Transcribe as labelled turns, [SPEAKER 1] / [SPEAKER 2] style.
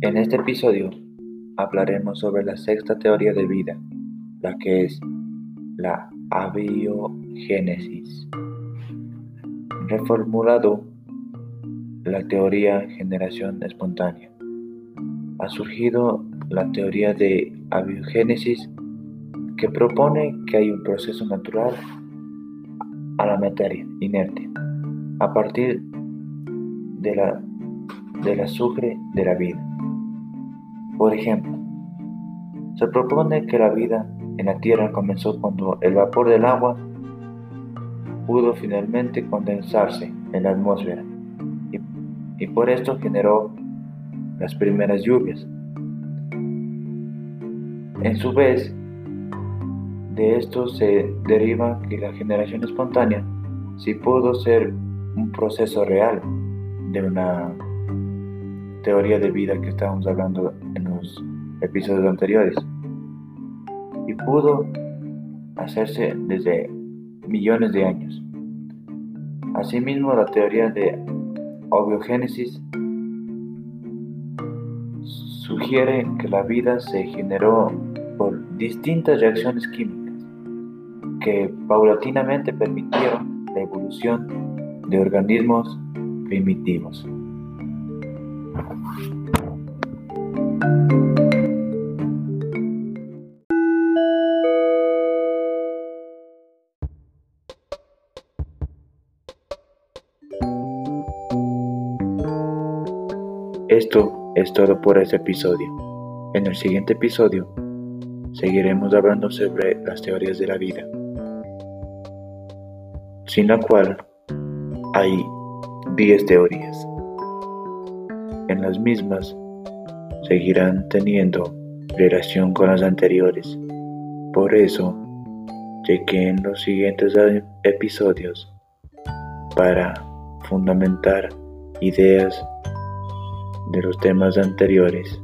[SPEAKER 1] En este episodio hablaremos sobre la sexta teoría de vida, la que es la abiogénesis. Reformulado la teoría generación espontánea. Ha surgido la teoría de abiogénesis que propone que hay un proceso natural a la materia inerte a partir de la, del azufre de la vida. Por ejemplo, se propone que la vida en la Tierra comenzó cuando el vapor del agua pudo finalmente condensarse en la atmósfera y, y por esto generó las primeras lluvias. En su vez, de esto se deriva que la generación espontánea sí pudo ser un proceso real de una teoría de vida que estábamos hablando en los episodios anteriores. Y pudo hacerse desde millones de años. Asimismo, la teoría de obiogénesis sugiere que la vida se generó por distintas reacciones químicas que paulatinamente permitieron la evolución de organismos primitivos. Esto es todo por este episodio. En el siguiente episodio seguiremos hablando sobre las teorías de la vida, sin la cual hay 10 teorías. En las mismas seguirán teniendo relación con las anteriores. Por eso, chequen los siguientes episodios para fundamentar ideas de los temas anteriores.